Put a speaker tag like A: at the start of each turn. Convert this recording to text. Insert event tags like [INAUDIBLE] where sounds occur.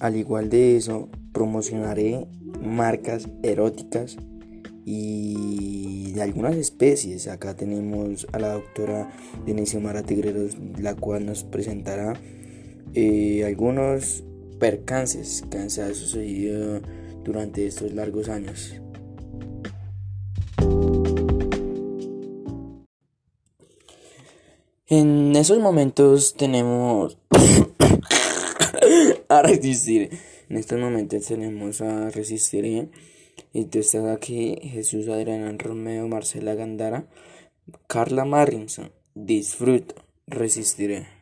A: Al igual de eso, promocionaré marcas eróticas y de algunas especies. Acá tenemos a la doctora Denise Mara Tigreros, la cual nos presentará eh, algunos percances que han sucedido durante estos largos años. En esos momentos tenemos [SNIFFS] [LAUGHS] a resistir. En estos momentos tenemos a resistir. ¿eh? Y tú estás aquí, Jesús Adrián Romeo, Marcela Gandara, Carla Marrinson. Disfruto, resistiré.